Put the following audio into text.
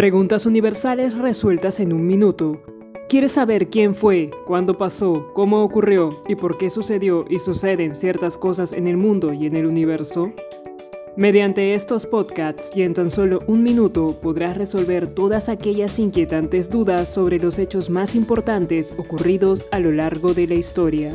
Preguntas universales resueltas en un minuto. ¿Quieres saber quién fue, cuándo pasó, cómo ocurrió y por qué sucedió y suceden ciertas cosas en el mundo y en el universo? Mediante estos podcasts y en tan solo un minuto podrás resolver todas aquellas inquietantes dudas sobre los hechos más importantes ocurridos a lo largo de la historia.